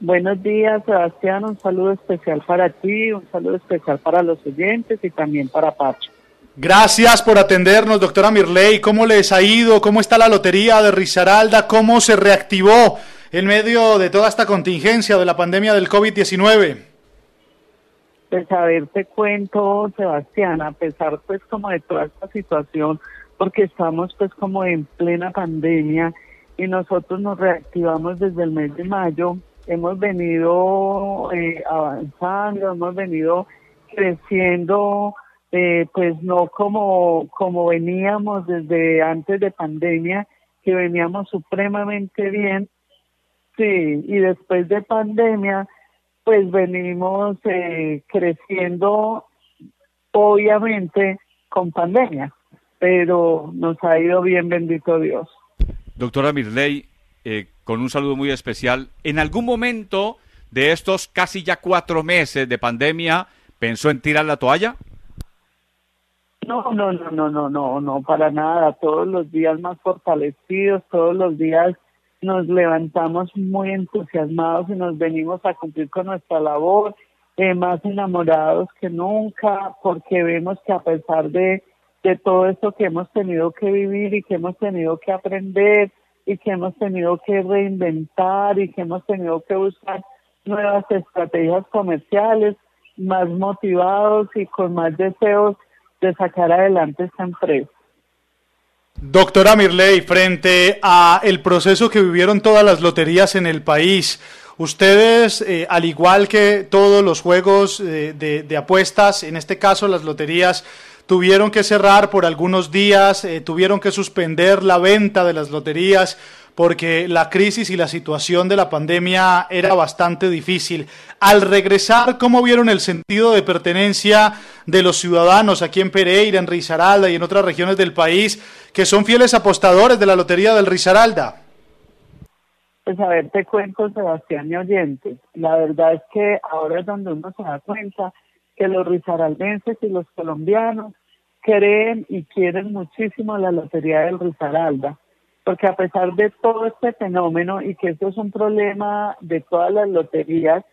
Buenos días, Sebastián. Un saludo especial para ti, un saludo especial para los oyentes y también para Pacho. Gracias por atendernos, doctora Mirley. ¿Cómo les ha ido? ¿Cómo está la lotería de Risaralda? ¿Cómo se reactivó en medio de toda esta contingencia de la pandemia del COVID-19? Pues a ver, te cuento, Sebastián, a pesar pues como de toda esta situación, porque estamos pues como en plena pandemia y nosotros nos reactivamos desde el mes de mayo, hemos venido eh, avanzando, hemos venido creciendo, eh, pues no como, como veníamos desde antes de pandemia, que veníamos supremamente bien, sí, y después de pandemia, pues venimos eh, creciendo, obviamente, con pandemia, pero nos ha ido bien, bendito Dios. Doctora Mirley, eh, con un saludo muy especial. ¿En algún momento de estos casi ya cuatro meses de pandemia pensó en tirar la toalla? No, no, no, no, no, no, no, para nada. Todos los días más fortalecidos, todos los días nos levantamos muy entusiasmados y nos venimos a cumplir con nuestra labor, eh, más enamorados que nunca, porque vemos que a pesar de, de todo esto que hemos tenido que vivir y que hemos tenido que aprender, y que hemos tenido que reinventar y que hemos tenido que buscar nuevas estrategias comerciales, más motivados y con más deseos de sacar adelante esta empresa. Doctora Mirley, frente a el proceso que vivieron todas las loterías en el país, ustedes, eh, al igual que todos los juegos eh, de apuestas, en este caso las loterías, tuvieron que cerrar por algunos días, eh, tuvieron que suspender la venta de las loterías porque la crisis y la situación de la pandemia era bastante difícil. Al regresar, ¿cómo vieron el sentido de pertenencia de los ciudadanos aquí en Pereira, en Risaralda y en otras regiones del país que son fieles apostadores de la Lotería del Risaralda? Pues a ver, te cuento, Sebastián y oyente. La verdad es que ahora es donde uno se da cuenta que los risaraldenses y los colombianos creen y quieren muchísimo la Lotería del Risaralda, porque a pesar de todo este fenómeno y que esto es un problema de todas las loterías,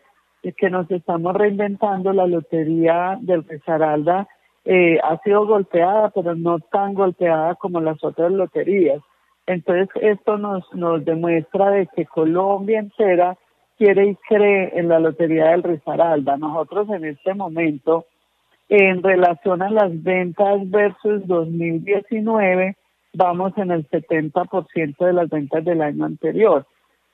y que nos estamos reinventando, la Lotería del Risaralda eh, ha sido golpeada, pero no tan golpeada como las otras loterías. Entonces esto nos, nos demuestra de que Colombia entera quiere y cree en la Lotería del Risaralda. Nosotros en este momento en relación a las ventas versus 2019, vamos en el 70% de las ventas del año anterior.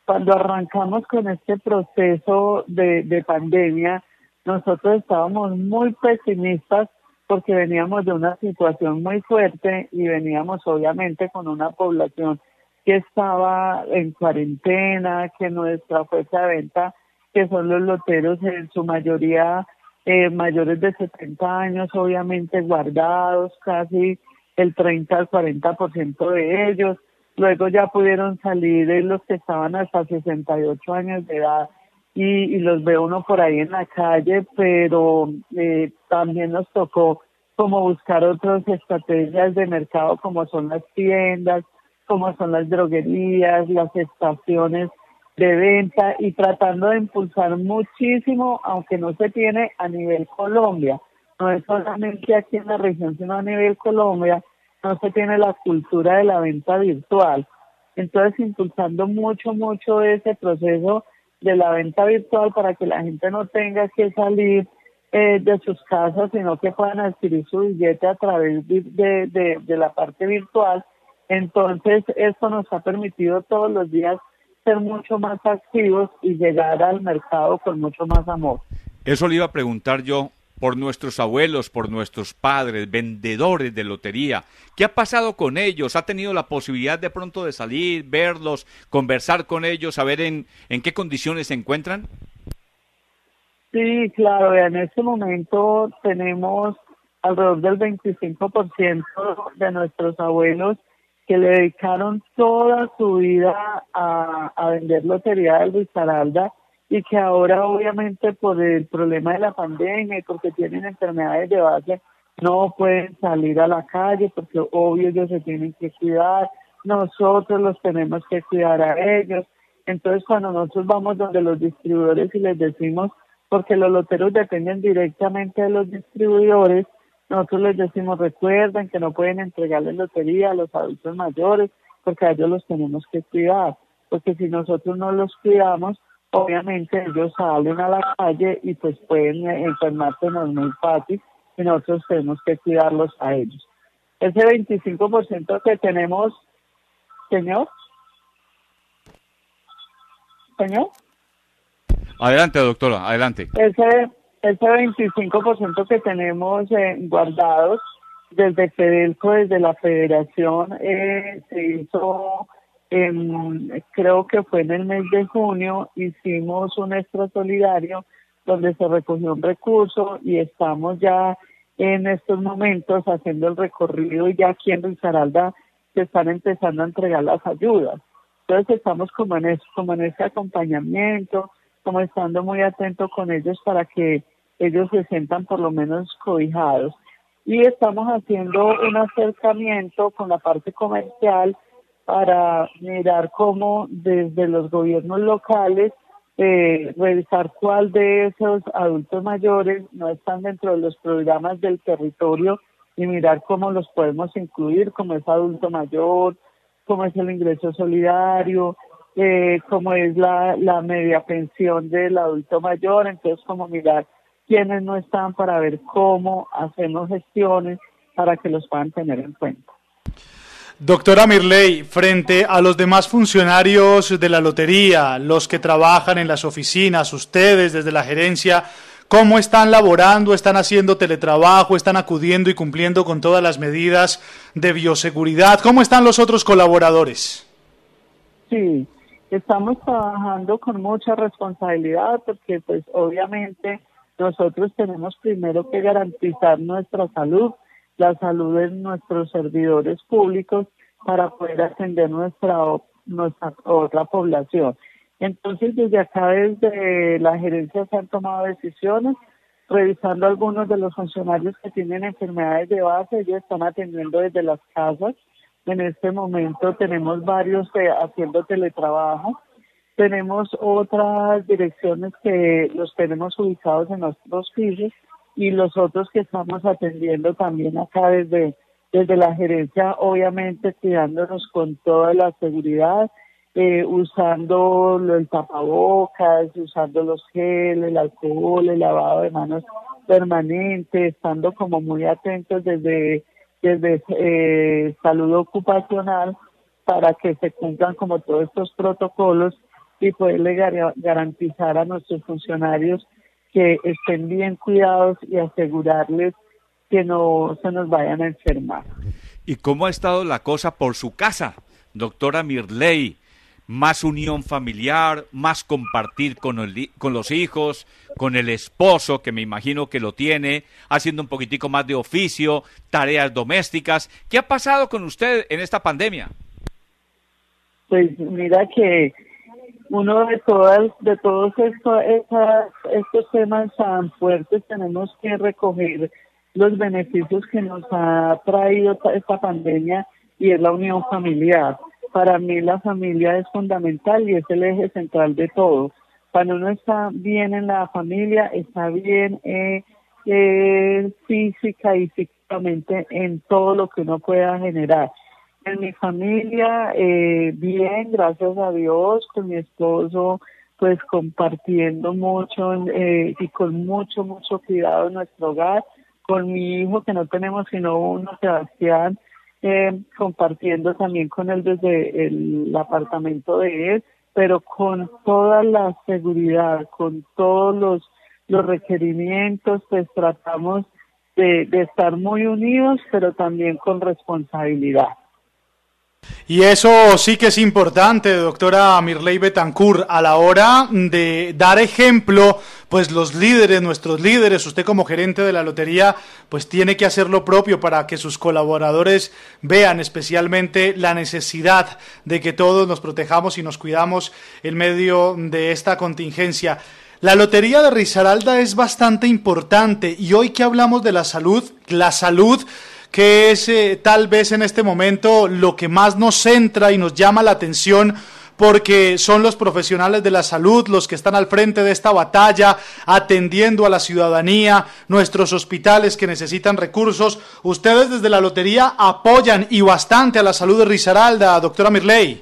Cuando arrancamos con este proceso de, de pandemia, nosotros estábamos muy pesimistas porque veníamos de una situación muy fuerte y veníamos obviamente con una población que estaba en cuarentena, que nuestra fuerza de venta, que son los loteros en su mayoría eh, mayores de 70 años, obviamente guardados, casi el 30 al 40% de ellos. Luego ya pudieron salir los que estaban hasta 68 años de edad y, y los ve uno por ahí en la calle, pero eh, también nos tocó como buscar otras estrategias de mercado como son las tiendas, como son las droguerías, las estaciones de venta y tratando de impulsar muchísimo, aunque no se tiene a nivel Colombia, no es solamente aquí en la región, sino a nivel Colombia, no se tiene la cultura de la venta virtual. Entonces, impulsando mucho, mucho ese proceso de la venta virtual para que la gente no tenga que salir eh, de sus casas, sino que puedan adquirir su billete a través de, de, de la parte virtual. Entonces, esto nos ha permitido todos los días ser mucho más activos y llegar al mercado con mucho más amor. Eso le iba a preguntar yo por nuestros abuelos, por nuestros padres, vendedores de lotería. ¿Qué ha pasado con ellos? ¿Ha tenido la posibilidad de pronto de salir, verlos, conversar con ellos, saber en, en qué condiciones se encuentran? Sí, claro, en este momento tenemos alrededor del 25% de nuestros abuelos que le dedicaron toda su vida a, a vender lotería del Risaralda y que ahora obviamente por el problema de la pandemia y porque tienen enfermedades de base no pueden salir a la calle porque obvio ellos se tienen que cuidar, nosotros los tenemos que cuidar a ellos. Entonces, cuando nosotros vamos donde los distribuidores y les decimos, porque los loteros dependen directamente de los distribuidores, nosotros les decimos, recuerden que no pueden entregarle lotería a los adultos mayores, porque a ellos los tenemos que cuidar, porque si nosotros no los cuidamos, obviamente ellos salen a la calle y pues pueden enfermarse muy fácil y nosotros tenemos que cuidarlos a ellos. Ese 25% que tenemos, señor, señor. Adelante, doctora, adelante. Ese, ese 25% que tenemos eh, guardados desde Fedelco, desde la federación, eh, se hizo, creo que fue en el mes de junio, hicimos un extra solidario donde se recogió un recurso y estamos ya en estos momentos haciendo el recorrido y ya aquí en Risaralda se están empezando a entregar las ayudas. Entonces estamos como en eso, acompañamiento, como estando muy atentos con ellos para que ellos se sientan por lo menos cobijados. Y estamos haciendo un acercamiento con la parte comercial para mirar cómo desde los gobiernos locales eh, revisar cuál de esos adultos mayores no están dentro de los programas del territorio y mirar cómo los podemos incluir, como es adulto mayor, cómo es el ingreso solidario, eh, cómo es la, la media pensión del adulto mayor, entonces como mirar quiénes no están para ver cómo hacemos gestiones para que los puedan tener en cuenta. Doctora Mirley, frente a los demás funcionarios de la lotería, los que trabajan en las oficinas, ustedes desde la gerencia, ¿cómo están laborando? ¿Están haciendo teletrabajo? ¿Están acudiendo y cumpliendo con todas las medidas de bioseguridad? ¿Cómo están los otros colaboradores? Sí, estamos trabajando con mucha responsabilidad porque pues obviamente nosotros tenemos primero que garantizar nuestra salud la salud de nuestros servidores públicos para poder atender nuestra, nuestra otra población. Entonces, desde acá, desde la gerencia se han tomado decisiones, revisando algunos de los funcionarios que tienen enfermedades de base, ellos están atendiendo desde las casas. En este momento tenemos varios eh, haciendo teletrabajo. Tenemos otras direcciones que los tenemos ubicados en nuestros pisos y los otros que estamos atendiendo también acá desde, desde la gerencia, obviamente cuidándonos con toda la seguridad, eh, usando el tapabocas, usando los geles, el alcohol, el lavado de manos permanente, estando como muy atentos desde, desde eh, salud ocupacional para que se cumplan como todos estos protocolos y poderle garantizar a nuestros funcionarios que estén bien cuidados y asegurarles que no se nos vayan a enfermar. ¿Y cómo ha estado la cosa por su casa, doctora Mirley? Más unión familiar, más compartir con, el, con los hijos, con el esposo, que me imagino que lo tiene, haciendo un poquitico más de oficio, tareas domésticas. ¿Qué ha pasado con usted en esta pandemia? Pues mira que uno de todas de todos estos estos temas tan fuertes tenemos que recoger los beneficios que nos ha traído esta pandemia y es la unión familiar. Para mí la familia es fundamental y es el eje central de todo. Cuando uno está bien en la familia, está bien eh, eh, física y físicamente en todo lo que uno pueda generar. En mi familia, eh, bien, gracias a Dios, con mi esposo, pues compartiendo mucho eh, y con mucho, mucho cuidado en nuestro hogar, con mi hijo, que no tenemos sino uno, Sebastián, eh, compartiendo también con él desde el apartamento de él, pero con toda la seguridad, con todos los, los requerimientos, pues tratamos de, de estar muy unidos, pero también con responsabilidad. Y eso sí que es importante, doctora Mirley Betancourt, a la hora de dar ejemplo, pues los líderes, nuestros líderes, usted como gerente de la lotería, pues tiene que hacer lo propio para que sus colaboradores vean especialmente la necesidad de que todos nos protejamos y nos cuidamos en medio de esta contingencia. La lotería de Risaralda es bastante importante y hoy que hablamos de la salud, la salud que es eh, tal vez en este momento lo que más nos centra y nos llama la atención porque son los profesionales de la salud los que están al frente de esta batalla, atendiendo a la ciudadanía, nuestros hospitales que necesitan recursos. Ustedes desde la lotería apoyan y bastante a la salud de Risaralda, doctora Mirley.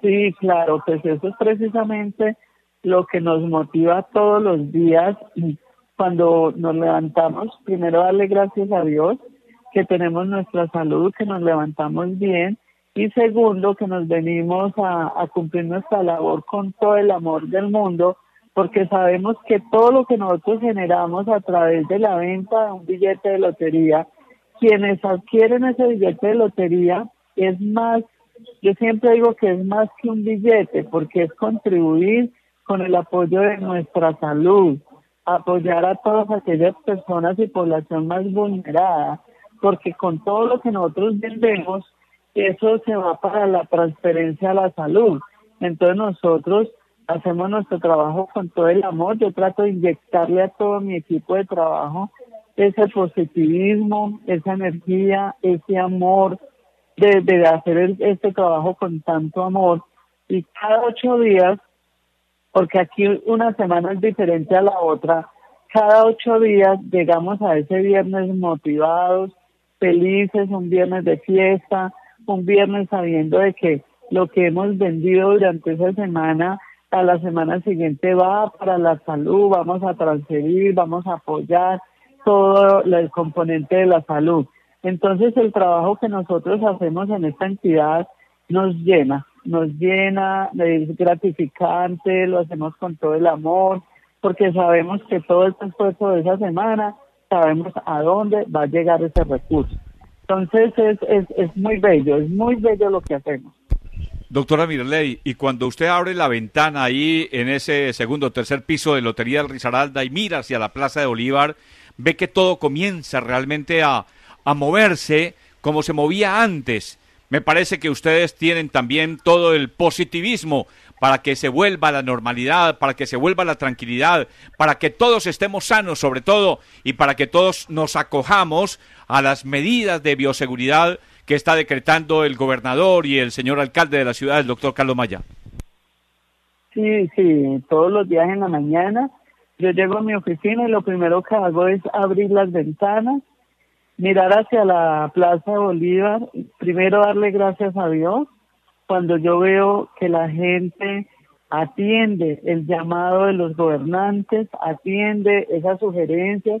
Sí, claro, pues eso es precisamente lo que nos motiva todos los días cuando nos levantamos. Primero darle gracias a Dios que tenemos nuestra salud, que nos levantamos bien. Y segundo que nos venimos a, cumplir nuestra labor con todo el amor del mundo porque sabemos que todo lo que nosotros generamos a través de la venta de un billete de lotería, quienes adquieren ese billete de lotería es más, yo siempre digo que es más que un billete porque es contribuir con el apoyo de nuestra salud, apoyar a todas aquellas personas y población más vulnerada, porque con todo lo que nosotros vendemos, eso se va para la transferencia a la salud. Entonces nosotros hacemos nuestro trabajo con todo el amor. Yo trato de inyectarle a todo mi equipo de trabajo ese positivismo, esa energía, ese amor de, de hacer este trabajo con tanto amor. Y cada ocho días porque aquí una semana es diferente a la otra. Cada ocho días llegamos a ese viernes motivados, felices, un viernes de fiesta, un viernes sabiendo de que lo que hemos vendido durante esa semana a la semana siguiente va para la salud, vamos a transferir, vamos a apoyar todo el componente de la salud. Entonces el trabajo que nosotros hacemos en esta entidad nos llena, nos llena, es gratificante, lo hacemos con todo el amor, porque sabemos que todo este esfuerzo de esa semana, sabemos a dónde va a llegar ese recurso. Entonces es, es, es muy bello, es muy bello lo que hacemos. Doctora Mirley, y cuando usted abre la ventana ahí en ese segundo o tercer piso de Lotería del Risaralda y mira hacia la Plaza de Bolívar, ve que todo comienza realmente a, a moverse como se movía antes me parece que ustedes tienen también todo el positivismo para que se vuelva la normalidad, para que se vuelva la tranquilidad, para que todos estemos sanos sobre todo y para que todos nos acojamos a las medidas de bioseguridad que está decretando el gobernador y el señor alcalde de la ciudad, el doctor Carlos Maya. Sí, sí, todos los días en la mañana yo llego a mi oficina y lo primero que hago es abrir las ventanas mirar hacia la Plaza Bolívar, primero darle gracias a Dios cuando yo veo que la gente atiende el llamado de los gobernantes, atiende esas sugerencias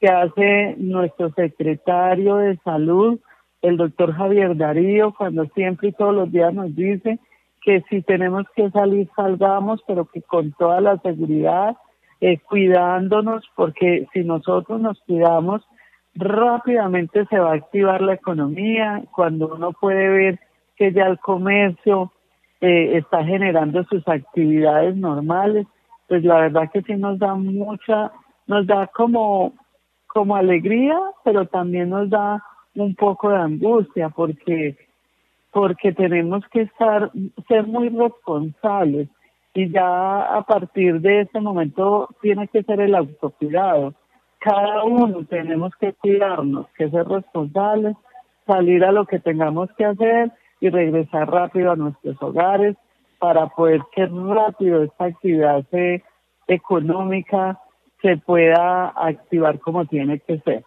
que hace nuestro secretario de salud, el doctor Javier Darío, cuando siempre y todos los días nos dice que si tenemos que salir, salgamos, pero que con toda la seguridad, eh, cuidándonos, porque si nosotros nos cuidamos, rápidamente se va a activar la economía cuando uno puede ver que ya el comercio eh, está generando sus actividades normales, pues la verdad que sí nos da mucha, nos da como, como alegría, pero también nos da un poco de angustia porque, porque tenemos que estar, ser muy responsables. Y ya a partir de ese momento tiene que ser el autocuidado. Cada uno tenemos que cuidarnos, que ser responsables, salir a lo que tengamos que hacer y regresar rápido a nuestros hogares para poder que rápido esta actividad económica se pueda activar como tiene que ser.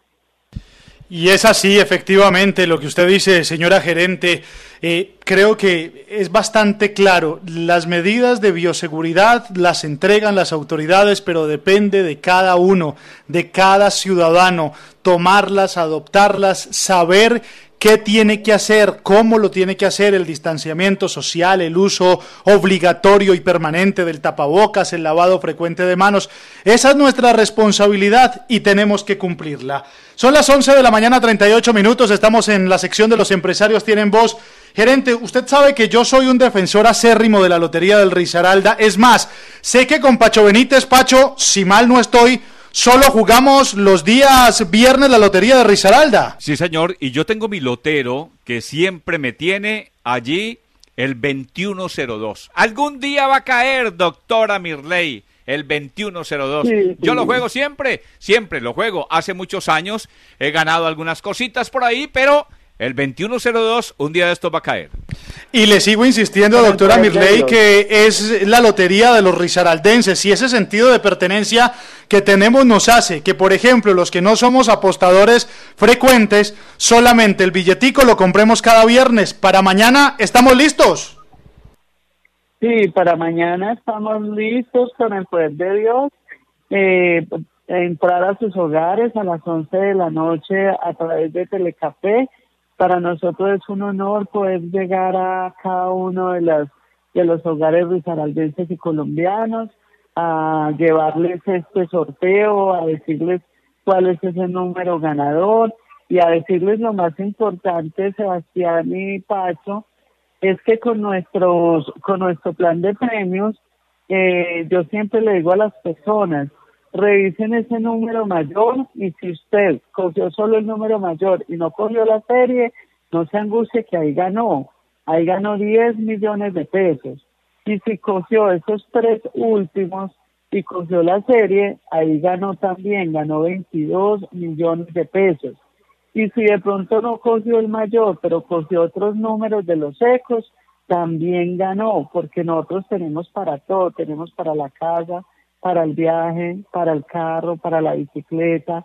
Y es así, efectivamente, lo que usted dice, señora gerente. Eh, creo que es bastante claro. Las medidas de bioseguridad las entregan las autoridades, pero depende de cada uno, de cada ciudadano, tomarlas, adoptarlas, saber qué tiene que hacer, cómo lo tiene que hacer, el distanciamiento social, el uso obligatorio y permanente del tapabocas, el lavado frecuente de manos. Esa es nuestra responsabilidad y tenemos que cumplirla. Son las 11 de la mañana, 38 minutos, estamos en la sección de los empresarios tienen voz. Gerente, usted sabe que yo soy un defensor acérrimo de la Lotería del Risaralda. Es más, sé que con Pacho Benítez, Pacho, si mal no estoy, Solo jugamos los días viernes la lotería de Risaralda. Sí, señor, y yo tengo mi lotero que siempre me tiene allí el 2102. Algún día va a caer, doctora Mirley, el 2102. Yo lo juego siempre, siempre lo juego. Hace muchos años he ganado algunas cositas por ahí, pero El 2102, un día de esto va a caer. Y le sigo insistiendo, doctora Mirley, que es la lotería de los risaraldenses y ese sentido de pertenencia que tenemos nos hace que, por ejemplo, los que no somos apostadores frecuentes, solamente el billetico lo compremos cada viernes. Para mañana, ¿estamos listos? Sí, para mañana estamos listos con el poder de Dios. Eh, entrar a sus hogares a las 11 de la noche a través de Telecafé. Para nosotros es un honor poder llegar a cada uno de, las, de los hogares risaraldenses y colombianos, a llevarles este sorteo, a decirles cuál es ese número ganador y a decirles lo más importante, Sebastián y Pacho, es que con nuestros con nuestro plan de premios eh, yo siempre le digo a las personas revisen ese número mayor y si usted cogió solo el número mayor y no cogió la serie no se angustie que ahí ganó. Ahí ganó 10 millones de pesos. Y si cogió esos tres últimos y cogió la serie ahí ganó también ganó 22 millones de pesos. Y si de pronto no cogió el mayor, pero cogió otros números de los ecos, también ganó, porque nosotros tenemos para todo, tenemos para la casa, para el viaje, para el carro, para la bicicleta,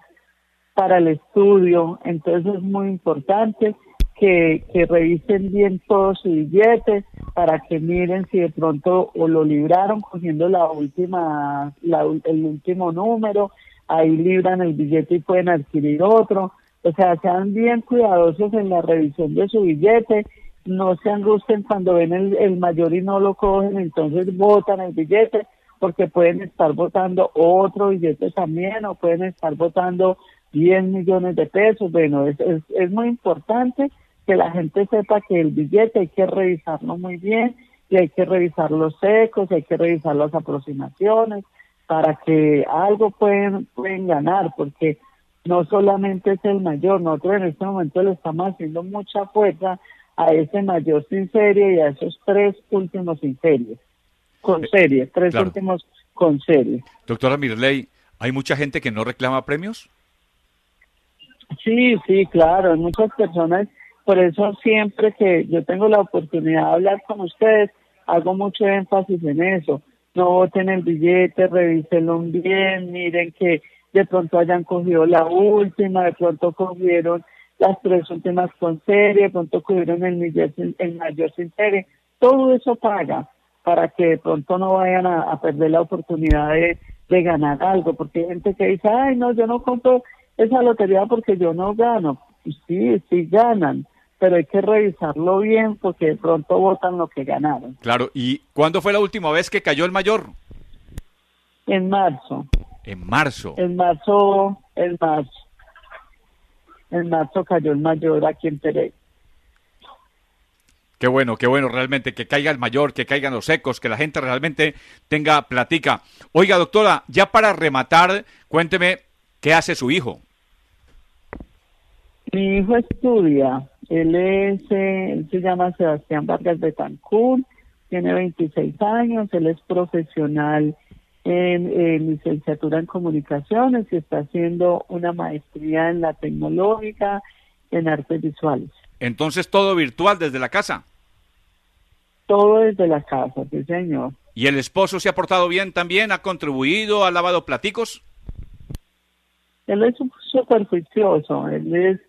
para el estudio. Entonces es muy importante que, que revisen bien todo su billete para que miren si de pronto o lo libraron cogiendo la última, la, el último número, ahí libran el billete y pueden adquirir otro. O sea, sean bien cuidadosos en la revisión de su billete, no se angustien cuando ven el, mayor y no lo cogen, entonces votan el billete, porque pueden estar votando otro billete también o pueden estar votando 10 millones de pesos. Bueno, es, es, es muy importante que la gente sepa que el billete hay que revisarlo muy bien y hay que revisar los secos, hay que revisar las aproximaciones para que algo pueden, pueden ganar, porque no solamente es el mayor, nosotros en este momento le estamos haciendo mucha fuerza a ese mayor sin serie y a esos tres últimos sin serie, con eh, serie, tres últimos con serie. Doctora Mirley, ¿hay mucha gente que no reclama premios? Sí, sí, claro, hay muchas personas, por eso siempre que yo tengo la oportunidad de hablar con ustedes, hago mucho énfasis en eso. No voten el billete, revísenlo bien, miren que de pronto hayan cogido la última, de pronto cogieron las tres últimas con serie, de pronto cogieron el mayor, el mayor sin serie. Todo eso paga para que de pronto no vayan a, perder la oportunidad de, ganar algo, porque hay gente que dice, ay, no, yo no compro esa lotería porque yo no gano. sí, sí ganan, pero hay que revisarlo bien porque de pronto votan lo que ganaron. Claro, ¿y cuándo fue la última vez que cayó el mayor? En marzo. En marzo. En marzo, en marzo. En marzo cayó el mayor aquí en Pereira. Qué bueno, qué bueno realmente, que caiga el mayor, que caigan los secos, que la gente realmente tenga platica. Oiga, doctora, ya para rematar, cuénteme, ¿qué hace su hijo? Mi hijo estudia, él, es, eh, él se llama Sebastián Vargas Cancún, tiene 26 años, él es profesional en, licenciatura en comunicaciones y está haciendo una maestría en la tecnológica en artes visuales. Entonces todo virtual desde la casa. Todo desde la casa, sí señor. ¿Y el esposo se ha portado bien también? ¿Ha contribuido? ¿Ha lavado platicos? Él es súper juicioso, él es,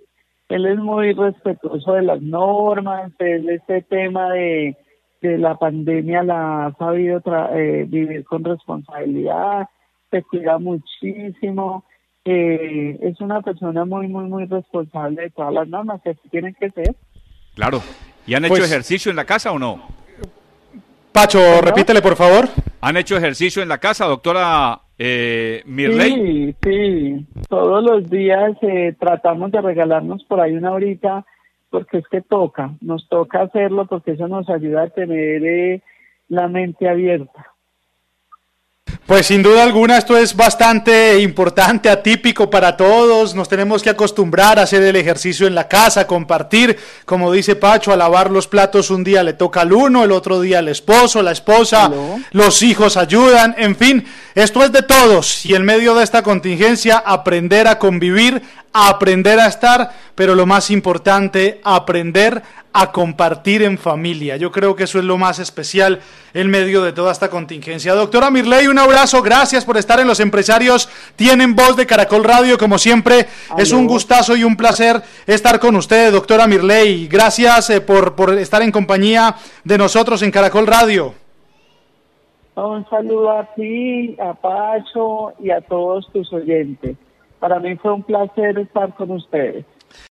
él es muy respetuoso de las normas, él este tema de que la pandemia la ha sabido eh, vivir con responsabilidad, se cuida muchísimo, eh, es una persona muy, muy, muy responsable de todas las normas que tienen que ser. Claro. ¿Y han hecho pues ejercicio en la casa o no? Pacho, repítele por favor. ¿Han hecho ejercicio en la casa, doctora eh, Mirley? Sí, sí. Todos los días eh, tratamos de regalarnos por ahí una horita porque es que toca, nos toca hacerlo porque eso nos ayuda a tener eh, la mente abierta. Pues sin duda alguna esto es bastante importante, atípico para todos. Nos tenemos que acostumbrar a hacer el ejercicio en la casa, compartir, como dice Pacho, a lavar los platos un día le toca al uno, el otro día al esposo, la esposa, los hijos ayudan, en fin, esto es de todos. Y en medio de esta contingencia aprender a convivir aprender a estar, pero lo más importante, aprender a compartir en familia. Yo creo que eso es lo más especial en medio de toda esta contingencia. Doctora Mirley, un abrazo, gracias por estar en Los Empresarios. Tienen voz de Caracol Radio, como siempre. Es un gustazo y un placer estar con usted, doctora Mirley. Gracias eh, por, por estar en compañía de nosotros en Caracol Radio. Un saludo a ti, a Pacho y a todos tus oyentes. Para mí fue un placer estar con ustedes.